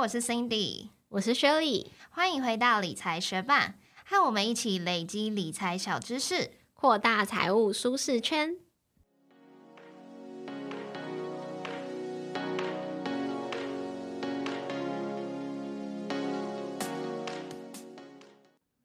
我是 Cindy，我是 Shirley，欢迎回到理财学霸，和我们一起累积理财小知识，扩大财务舒适圈。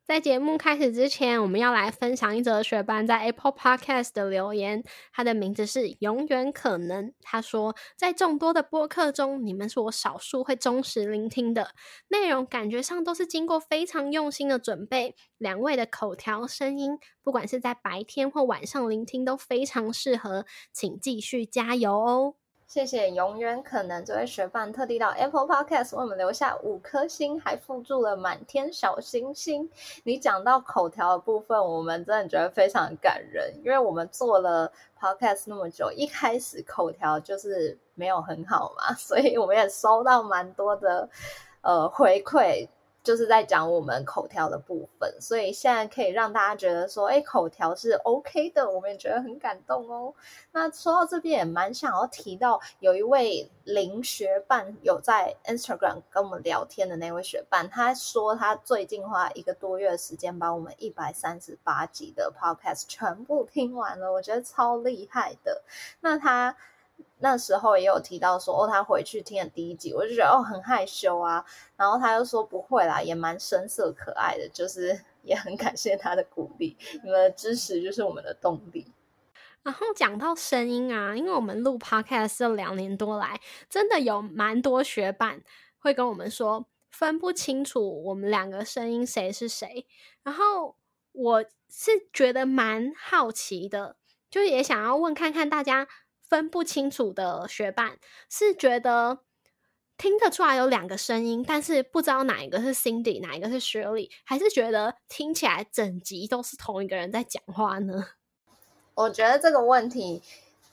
在节目开始之前，我们要来分享一则学班在 Apple Podcast 的留言。他的名字是永远可能。他说，在众多的播客中，你们是我少数会忠实聆听的。内容感觉上都是经过非常用心的准备。两位的口条、声音，不管是在白天或晚上聆听，都非常适合。请继续加油哦！谢谢，永远可能这位学伴特地到 Apple Podcast 为我们留下五颗星，还附注了满天小星星。你讲到口条的部分，我们真的觉得非常感人，因为我们做了 Podcast 那么久，一开始口条就是没有很好嘛，所以我们也收到蛮多的呃回馈。就是在讲我们口条的部分，所以现在可以让大家觉得说，哎，口条是 OK 的，我们也觉得很感动哦。那说到这边，也蛮想要提到，有一位林学伴有在 Instagram 跟我们聊天的那位学伴，他说他最近花一个多月的时间，把我们一百三十八集的 Podcast 全部听完了，我觉得超厉害的。那他。那时候也有提到说，哦，他回去听了第一集，我就觉得哦很害羞啊。然后他又说不会啦，也蛮深色可爱的，就是也很感谢他的鼓励，你们的支持就是我们的动力。然后讲到声音啊，因为我们录 podcast 这两年多来，真的有蛮多学伴会跟我们说分不清楚我们两个声音谁是谁。然后我是觉得蛮好奇的，就也想要问看看大家。分不清楚的学伴是觉得听得出来有两个声音，但是不知道哪一个是 Cindy，哪一个是 Shirley，还是觉得听起来整集都是同一个人在讲话呢？我觉得这个问题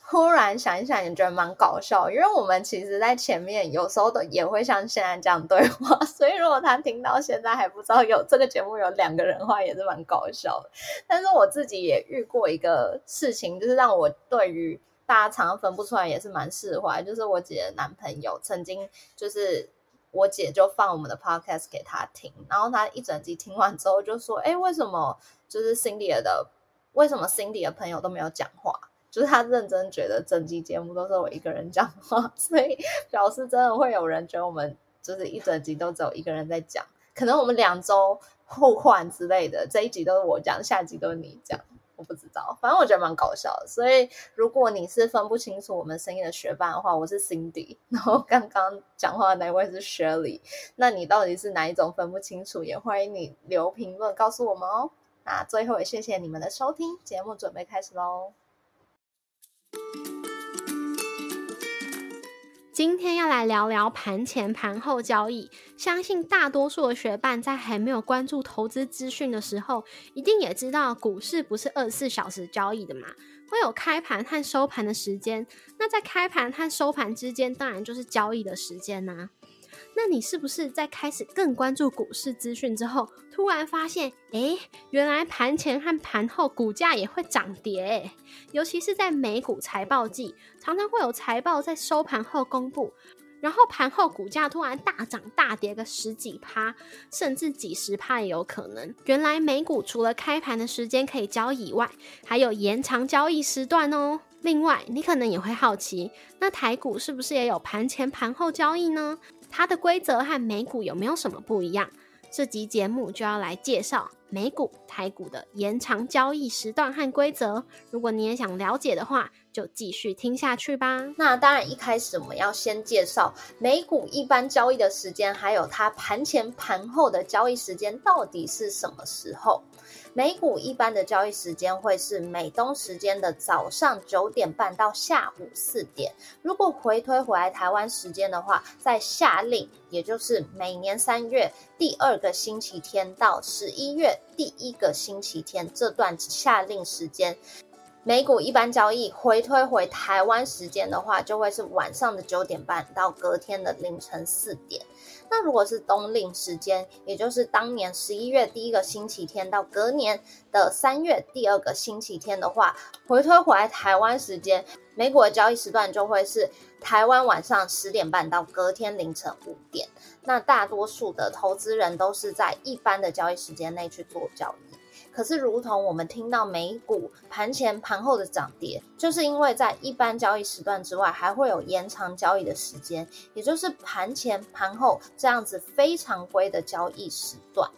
忽然想一想，也觉得蛮搞笑，因为我们其实在前面有时候都也会像现在这样对话，所以如果他听到现在还不知道有这个节目有两个人的话，也是蛮搞笑的。但是我自己也遇过一个事情，就是让我对于。大家常常分不出来，也是蛮释怀。就是我姐的男朋友曾经，就是我姐就放我们的 podcast 给他听，然后他一整集听完之后就说：“哎，为什么就是 Cindy 的，为什么 Cindy 的朋友都没有讲话？就是他认真觉得整集节目都是我一个人讲话，所以表示真的会有人觉得我们就是一整集都只有一个人在讲，可能我们两周互换之类的，这一集都是我讲，下一集都是你讲。”不知道，反正我觉得蛮搞笑的。所以，如果你是分不清楚我们声音的学霸的话，我是 Cindy，然后刚刚讲话的那位是 Shirley。那你到底是哪一种分不清楚？也欢迎你留评论告诉我们哦。那最后也谢谢你们的收听，节目准备开始喽。今天要来聊聊盘前盘后交易。相信大多数的学伴在还没有关注投资资讯的时候，一定也知道股市不是二十四小时交易的嘛，会有开盘和收盘的时间。那在开盘和收盘之间，当然就是交易的时间呐。那你是不是在开始更关注股市资讯之后，突然发现，哎，原来盘前和盘后股价也会涨跌？尤其是在美股财报季，常常会有财报在收盘后公布，然后盘后股价突然大涨大跌个十几趴，甚至几十趴也有可能。原来美股除了开盘的时间可以交易外，还有延长交易时段哦。另外，你可能也会好奇，那台股是不是也有盘前盘后交易呢？它的规则和美股有没有什么不一样？这集节目就要来介绍美股、台股的延长交易时段和规则。如果你也想了解的话，就继续听下去吧。那当然，一开始我们要先介绍美股一般交易的时间，还有它盘前盘后的交易时间到底是什么时候。美股一般的交易时间会是美东时间的早上九点半到下午四点。如果回推回来台湾时间的话，在夏令，也就是每年三月第二个星期天到十一月第一个星期天这段夏令时间，美股一般交易回推回台湾时间的话，就会是晚上的九点半到隔天的凌晨四点。那如果是冬令时间，也就是当年十一月第一个星期天到隔年的三月第二个星期天的话，回推回来台湾时间，美股的交易时段就会是台湾晚上十点半到隔天凌晨五点。那大多数的投资人都是在一般的交易时间内去做交易。可是，如同我们听到美股盘前、盘后的涨跌，就是因为在一般交易时段之外，还会有延长交易的时间，也就是盘前、盘后这样子非常规的交易时段。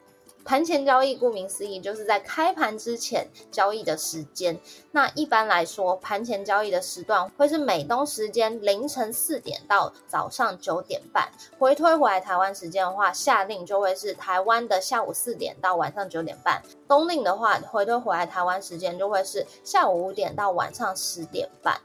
盘前交易，顾名思义，就是在开盘之前交易的时间。那一般来说，盘前交易的时段会是美东时间凌晨四点到早上九点半。回推回来台湾时间的话，夏令就会是台湾的下午四点到晚上九点半。冬令的话，回推回来台湾时间就会是下午五点到晚上十点半。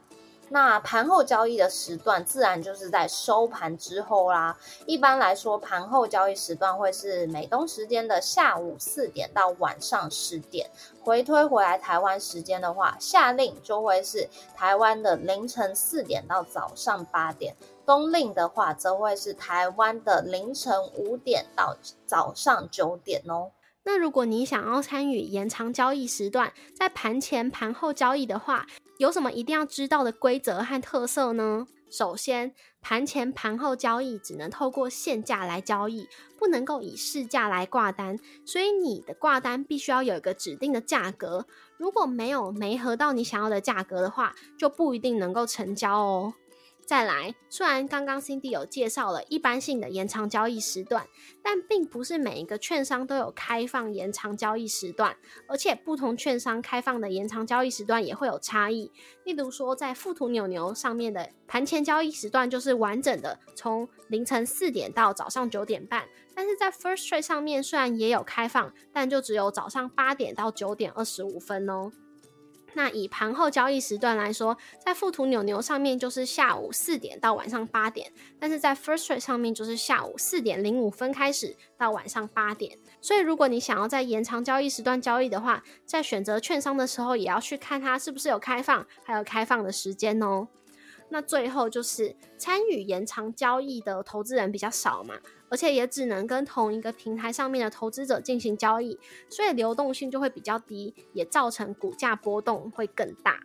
那盘后交易的时段，自然就是在收盘之后啦。一般来说，盘后交易时段会是美东时间的下午四点到晚上十点。回推回来台湾时间的话，夏令就会是台湾的凌晨四点到早上八点。冬令的话，则会是台湾的凌晨五点到早上九点哦。那如果你想要参与延长交易时段，在盘前、盘后交易的话，有什么一定要知道的规则和特色呢？首先，盘前、盘后交易只能透过现价来交易，不能够以市价来挂单，所以你的挂单必须要有一个指定的价格。如果没有没合到你想要的价格的话，就不一定能够成交哦。再来，虽然刚刚 Cindy 有介绍了一般性的延长交易时段，但并不是每一个券商都有开放延长交易时段，而且不同券商开放的延长交易时段也会有差异。例如说，在富途牛牛上面的盘前交易时段就是完整的，从凌晨四点到早上九点半；但是在 First Trade 上面虽然也有开放，但就只有早上八点到九点二十五分哦。那以盘后交易时段来说，在富途牛牛上面就是下午四点到晚上八点，但是在 First Trade 上面就是下午四点零五分开始到晚上八点。所以如果你想要在延长交易时段交易的话，在选择券商的时候，也要去看它是不是有开放，还有开放的时间哦。那最后就是参与延长交易的投资人比较少嘛。而且也只能跟同一个平台上面的投资者进行交易，所以流动性就会比较低，也造成股价波动会更大。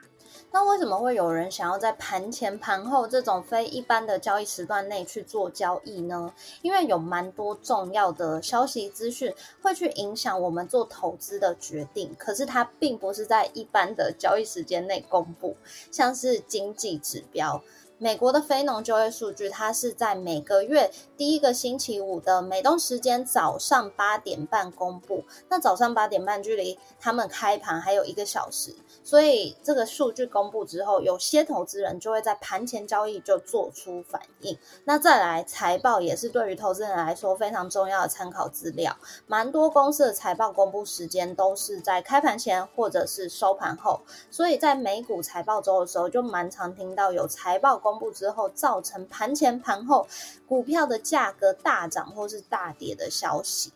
那为什么会有人想要在盘前、盘后这种非一般的交易时段内去做交易呢？因为有蛮多重要的消息资讯会去影响我们做投资的决定，可是它并不是在一般的交易时间内公布，像是经济指标。美国的非农就业数据，它是在每个月第一个星期五的美东时间早上八点半公布。那早上八点半距离他们开盘还有一个小时，所以这个数据公布之后，有些投资人就会在盘前交易就做出反应。那再来，财报也是对于投资人来说非常重要的参考资料。蛮多公司的财报公布时间都是在开盘前或者是收盘后，所以在美股财报周的时候，就蛮常听到有财报。公布之后，造成盘前盘后股票的价格大涨或是大跌的消息。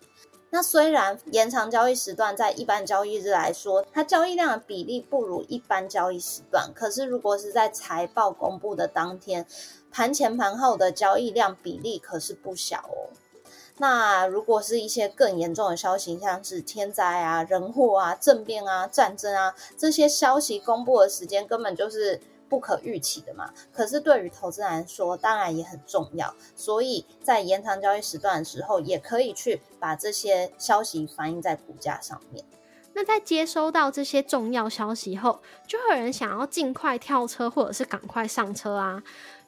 那虽然延长交易时段在一般交易日来说，它交易量的比例不如一般交易时段，可是如果是在财报公布的当天，盘前盘后的交易量比例可是不小哦。那如果是一些更严重的消息，像是天灾啊、人祸啊、政变啊、战争啊这些消息公布的时间，根本就是。不可预期的嘛，可是对于投资人来说，当然也很重要。所以在延长交易时段的时候，也可以去把这些消息反映在股价上面。那在接收到这些重要消息后，就会有人想要尽快跳车，或者是赶快上车啊。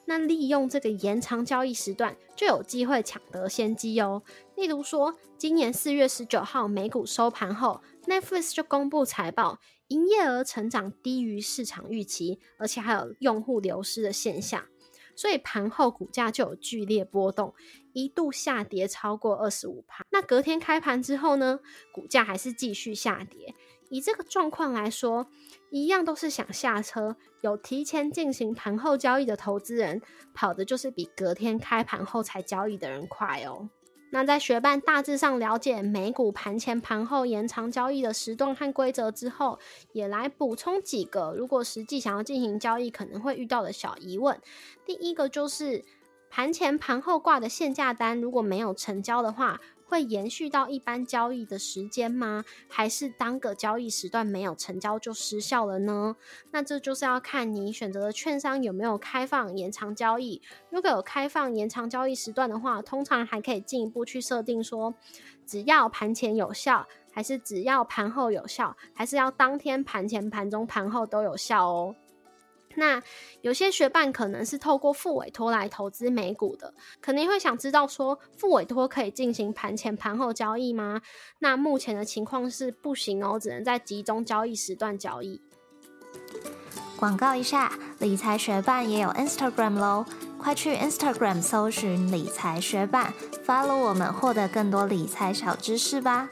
那利用这个延长交易时段，就有机会抢得先机哦。例如说，今年四月十九号美股收盘后，Netflix 就公布财报。营业额成长低于市场预期，而且还有用户流失的现象，所以盘后股价就有剧烈波动，一度下跌超过二十五帕。那隔天开盘之后呢，股价还是继续下跌。以这个状况来说，一样都是想下车，有提前进行盘后交易的投资人，跑的就是比隔天开盘后才交易的人快哦。那在学伴大致上了解美股盘前盘后延长交易的时段和规则之后，也来补充几个如果实际想要进行交易可能会遇到的小疑问。第一个就是盘前盘后挂的限价单如果没有成交的话。会延续到一般交易的时间吗？还是当个交易时段没有成交就失效了呢？那这就是要看你选择的券商有没有开放延长交易。如果有开放延长交易时段的话，通常还可以进一步去设定说，只要盘前有效，还是只要盘后有效，还是要当天盘前、盘中、盘后都有效哦。那有些学伴可能是透过副委托来投资美股的，肯定会想知道说，副委托可以进行盘前盘后交易吗？那目前的情况是不行哦，只能在集中交易时段交易。广告一下，理财学伴也有 Instagram 喽，快去 Instagram 搜寻理财学伴，follow 我们，获得更多理财小知识吧。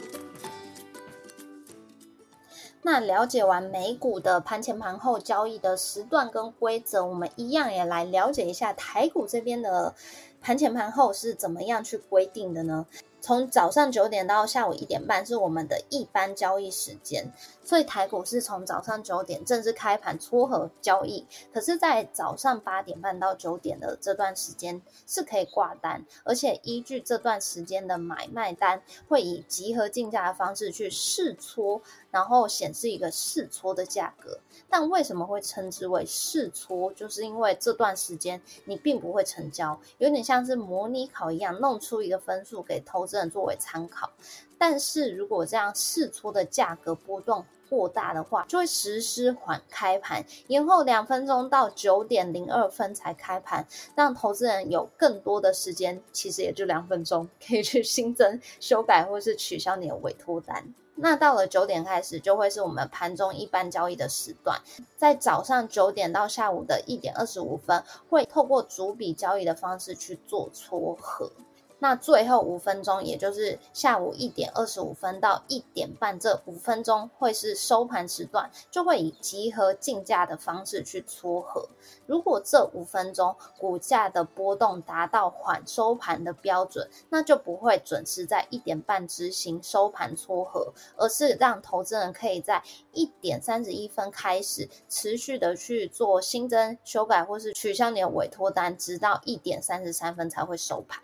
那了解完美股的盘前盘后交易的时段跟规则，我们一样也来了解一下台股这边的盘前盘后是怎么样去规定的呢？从早上九点到下午一点半是我们的一般交易时间，所以台股是从早上九点正式开盘撮合交易。可是，在早上八点半到九点的这段时间是可以挂单，而且依据这段时间的买卖单，会以集合竞价的方式去试撮，然后显示一个试撮的价格。但为什么会称之为试撮？就是因为这段时间你并不会成交，有点像是模拟考一样，弄出一个分数给投资人作为参考。但是如果这样试出的价格波动过大的话，就会实施缓开盘，延后两分钟到九点零二分才开盘，让投资人有更多的时间，其实也就两分钟，可以去新增、修改或是取消你的委托单。那到了九点开始，就会是我们盘中一般交易的时段，在早上九点到下午的一点二十五分，会透过逐笔交易的方式去做撮合。那最后五分钟，也就是下午一点二十五分到一点半这五分钟，会是收盘时段，就会以集合竞价的方式去撮合。如果这五分钟股价的波动达到缓收盘的标准，那就不会准时在一点半执行收盘撮合，而是让投资人可以在一点三十一分开始持续的去做新增、修改或是取消你的委托单，直到一点三十三分才会收盘。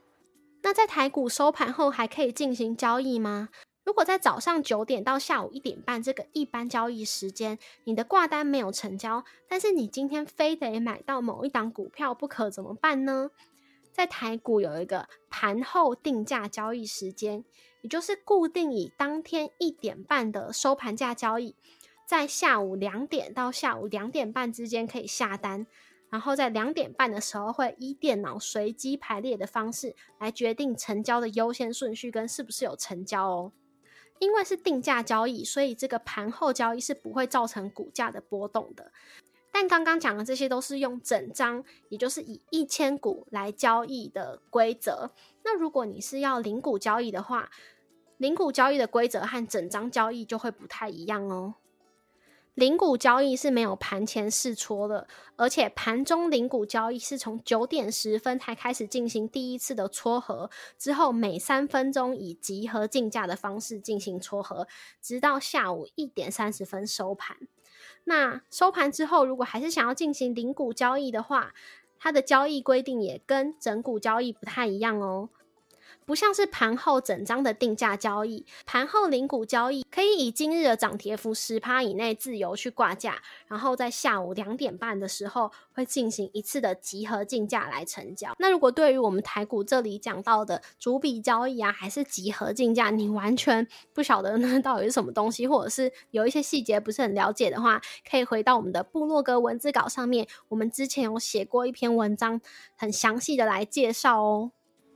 那在台股收盘后还可以进行交易吗？如果在早上九点到下午一点半这个一般交易时间，你的挂单没有成交，但是你今天非得买到某一档股票不可，怎么办呢？在台股有一个盘后定价交易时间，也就是固定以当天一点半的收盘价交易，在下午两点到下午两点半之间可以下单。然后在两点半的时候，会依电脑随机排列的方式来决定成交的优先顺序跟是不是有成交哦。因为是定价交易，所以这个盘后交易是不会造成股价的波动的。但刚刚讲的这些都是用整张，也就是以一千股来交易的规则。那如果你是要零股交易的话，零股交易的规则和整张交易就会不太一样哦。零股交易是没有盘前试撮的，而且盘中零股交易是从九点十分才开始进行第一次的撮合，之后每三分钟以集合竞价的方式进行撮合，直到下午一点三十分收盘。那收盘之后，如果还是想要进行零股交易的话，它的交易规定也跟整股交易不太一样哦。不像是盘后整张的定价交易，盘后零股交易可以以今日的涨跌幅十趴以内自由去挂价，然后在下午两点半的时候会进行一次的集合竞价来成交。那如果对于我们台股这里讲到的逐笔交易啊，还是集合竞价，你完全不晓得那 到底是什么东西，或者是有一些细节不是很了解的话，可以回到我们的部落格文字稿上面，我们之前有写过一篇文章，很详细的来介绍哦。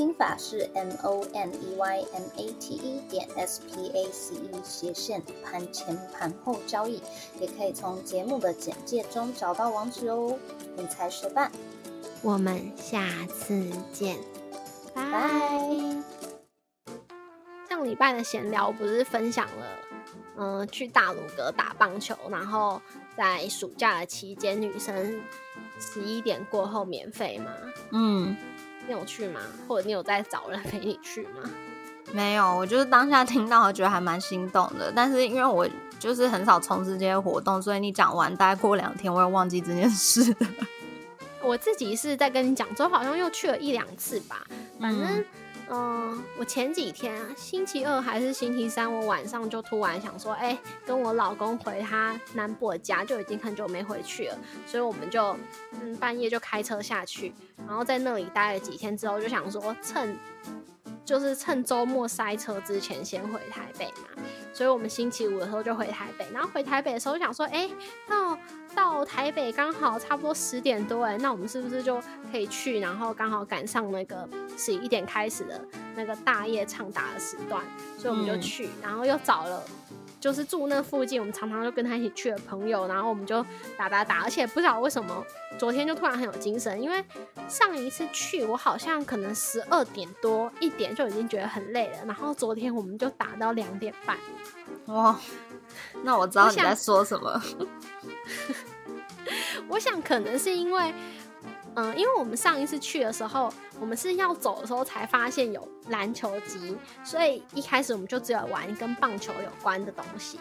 拼法是 m o n e y m a t e 点 s p a c e 斜线盘前盘后交易，也可以从节目的简介中找到网址哦。理财学伴，我们下次见，拜。上礼拜的闲聊不是分享了，嗯，去大鲁阁打棒球，然后在暑假的期间，女生十一点过后免费吗？嗯，你有去吗？或者你有在找人陪你去吗？没有，我就是当下听到，觉得还蛮心动的。但是因为我就是很少从事这些活动，所以你讲完大概过两天，我也忘记这件事。我自己是在跟你讲之后，好像又去了一两次吧，反正。嗯，嗯我前几天啊星期二还是星期三，我晚上就突然想说，哎，跟我老公回他南部的家，就已经很久没回去了，所以我们就嗯半夜就开车下去，然后在那里待了几天之后，就想说趁就是趁周末塞车之前先回台北嘛，所以我们星期五的时候就回台北，然后回台北的时候想说，哎，到。到台北刚好差不多十点多哎，那我们是不是就可以去？然后刚好赶上那个十一点开始的那个大夜唱打的时段，所以我们就去，然后又找了就是住那附近，我们常常就跟他一起去的朋友，然后我们就打打打，而且不知道为什么昨天就突然很有精神，因为上一次去我好像可能十二点多一点就已经觉得很累了，然后昨天我们就打到两点半，哇，那我知道你在说什么。我想可能是因为，嗯，因为我们上一次去的时候，我们是要走的时候才发现有篮球机，所以一开始我们就只有玩跟棒球有关的东西。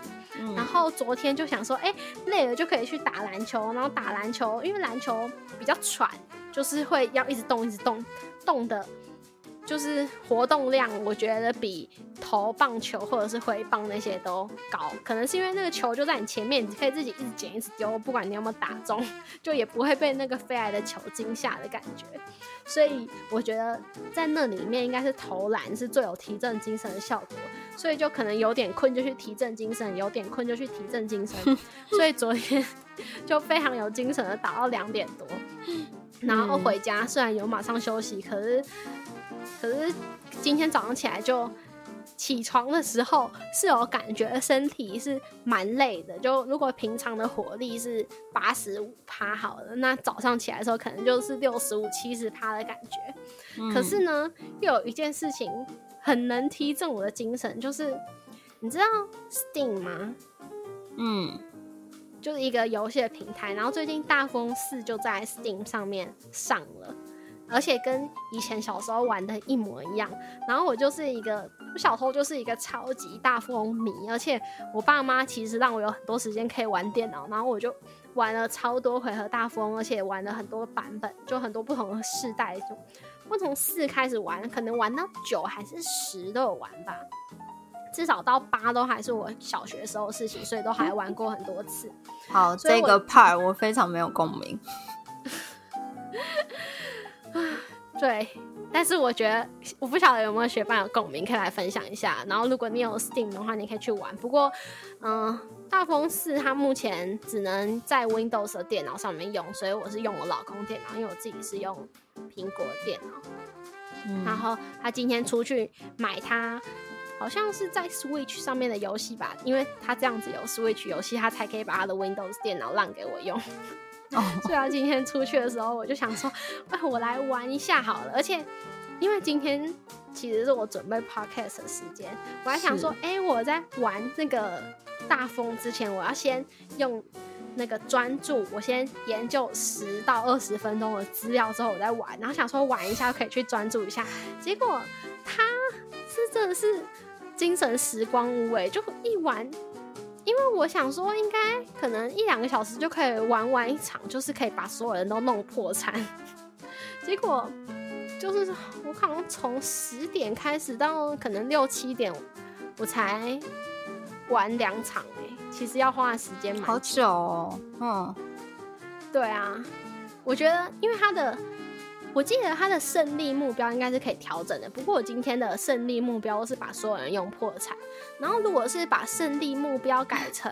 然后昨天就想说，哎，累了就可以去打篮球，然后打篮球，因为篮球比较喘，就是会要一直动，一直动，动的。就是活动量，我觉得比投棒球或者是挥棒那些都高。可能是因为那个球就在你前面，你可以自己一直捡一直丢，不管你有没有打中，就也不会被那个飞来的球惊吓的感觉。所以我觉得在那里面应该是投篮是最有提振精神的效果。所以就可能有点困就去提振精神，有点困就去提振精神。所以昨天就非常有精神的打到两点多，然后回家虽然有马上休息，可是。可是今天早上起来就起床的时候是有感觉身体是蛮累的。就如果平常的活力是八十五趴好了，那早上起来的时候可能就是六十五七十趴的感觉。可是呢，又有一件事情很能提振我的精神，就是你知道 Steam 吗？嗯，就是一个游戏的平台。然后最近大公司就在 Steam 上面上了。而且跟以前小时候玩的一模一样，然后我就是一个，我小时候就是一个超级大富翁迷，而且我爸妈其实让我有很多时间可以玩电脑，然后我就玩了超多回合大富翁，而且玩了很多版本，就很多不同的世代，就我从四开始玩，可能玩到九还是十都有玩吧，至少到八都还是我小学时候的事情，所以都还玩过很多次。好，这个 part 我非常没有共鸣。对，但是我觉得我不晓得有没有学伴有共鸣，可以来分享一下。然后如果你有 Steam 的话，你可以去玩。不过，嗯，大风四它目前只能在 Windows 的电脑上面用，所以我是用我老公电脑，因为我自己是用苹果电脑。然后他今天出去买，他好像是在 Switch 上面的游戏吧，因为他这样子有 Switch 游戏，他才可以把他的 Windows 电脑让给我用。所以啊，今天出去的时候，我就想说，哎，我来玩一下好了。而且，因为今天其实是我准备 podcast 的时间，我还想说，哎，我在玩那个大风之前，我要先用那个专注，我先研究十到二十分钟的资料之后，我再玩。然后想说玩一下可以去专注一下，结果他是真的是精神时光屋哎，就一玩。因为我想说，应该可能一两个小时就可以玩完一场，就是可以把所有人都弄破产。结果就是我可能从十点开始到可能六七点，我才玩两场哎，其实要花的时间蛮好久哦。嗯，对啊，我觉得因为它的我记得他的胜利目标应该是可以调整的。不过我今天的胜利目标是把所有人用破产，然后如果是把胜利目标改成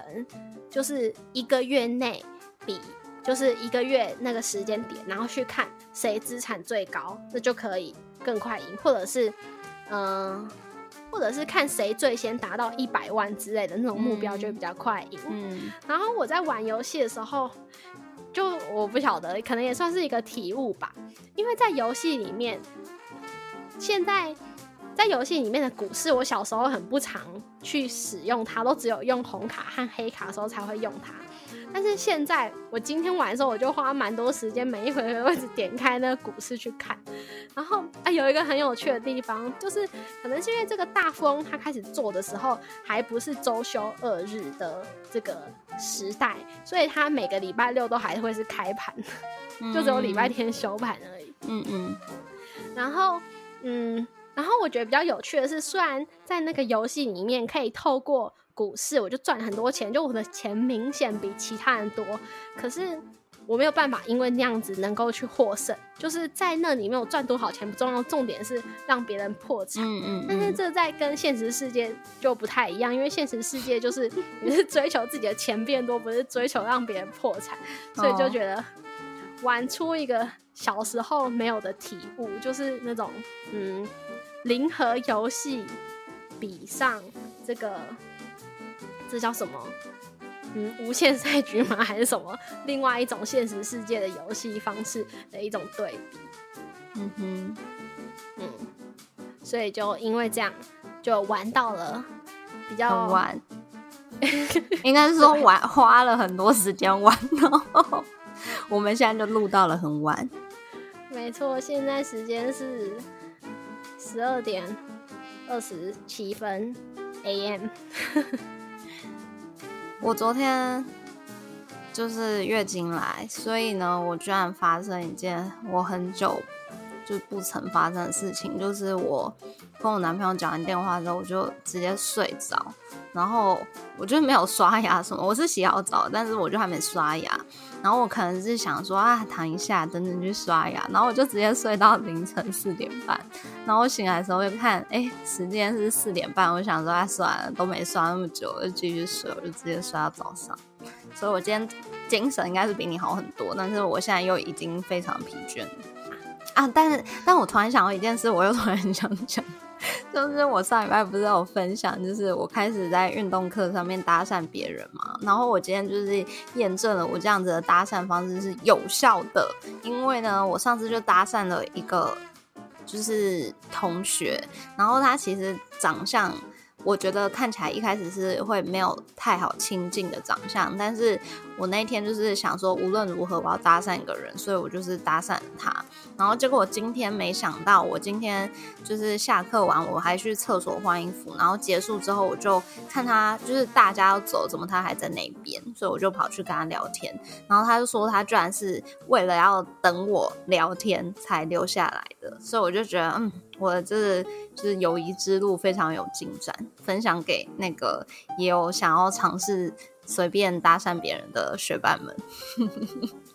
就是一个月内比就是一个月那个时间点，然后去看谁资产最高，那就可以更快赢，或者是嗯。或者是看谁最先达到一百万之类的那种目标，就会比较快赢。嗯，然后我在玩游戏的时候，就我不晓得，可能也算是一个体悟吧。因为在游戏里面，现在在游戏里面的股市，我小时候很不常去使用它，都只有用红卡和黑卡的时候才会用它。但是现在，我今天玩的时候，我就花蛮多时间，每一回合会点开那个股市去看。然后啊，有一个很有趣的地方，就是可能是因为这个大富翁他开始做的时候，还不是周休二日的这个时代，所以他每个礼拜六都还会是开盘，就只有礼拜天休盘而已。嗯嗯。然后嗯，然后我觉得比较有趣的是，虽然在那个游戏里面可以透过。股市我就赚很多钱，就我的钱明显比其他人多，可是我没有办法因为那样子能够去获胜，就是在那里面我赚多少钱不重要，重点是让别人破产。嗯嗯。但是这在跟现实世界就不太一样，因为现实世界就是你是追求自己的钱变多，不是追求让别人破产，所以就觉得玩出一个小时候没有的体悟，就是那种嗯，零和游戏比上这个。这叫什么？嗯，无限赛局吗？还是什么？另外一种现实世界的游戏方式的一种对比。嗯哼，嗯，所以就因为这样，就玩到了比较晚，应该是说玩花了很多时间玩哦。我们现在就录到了很晚。没错，现在时间是十二点二十七分 AM。我昨天就是月经来，所以呢，我居然发生一件我很久就不曾发生的事情，就是我跟我男朋友讲完电话之后，我就直接睡着，然后我就没有刷牙什么，我是洗好澡，但是我就还没刷牙。然后我可能是想说啊，躺一下，等等去刷牙。然后我就直接睡到凌晨四点半。然后我醒来的时候又看，哎，时间是四点半。我想说啊，算了，都没刷那么久，就继续睡，我就直接睡到早上。所以我今天精神应该是比你好很多，但是我现在又已经非常疲倦啊。但是，但我突然想到一件事，我又突然想讲。就是我上礼拜不是有分享，就是我开始在运动课上面搭讪别人嘛，然后我今天就是验证了我这样子的搭讪方式是有效的，因为呢，我上次就搭讪了一个就是同学，然后他其实长相。我觉得看起来一开始是会没有太好亲近的长相，但是我那天就是想说无论如何我要搭讪一个人，所以我就是搭讪他。然后结果我今天没想到，我今天就是下课完我还去厕所换衣服，然后结束之后我就看他就是大家要走，怎么他还在那边，所以我就跑去跟他聊天。然后他就说他居然是为了要等我聊天才留下来的，所以我就觉得嗯。我就是就是友谊之路非常有进展，分享给那个也有想要尝试随便搭讪别人的学伴们。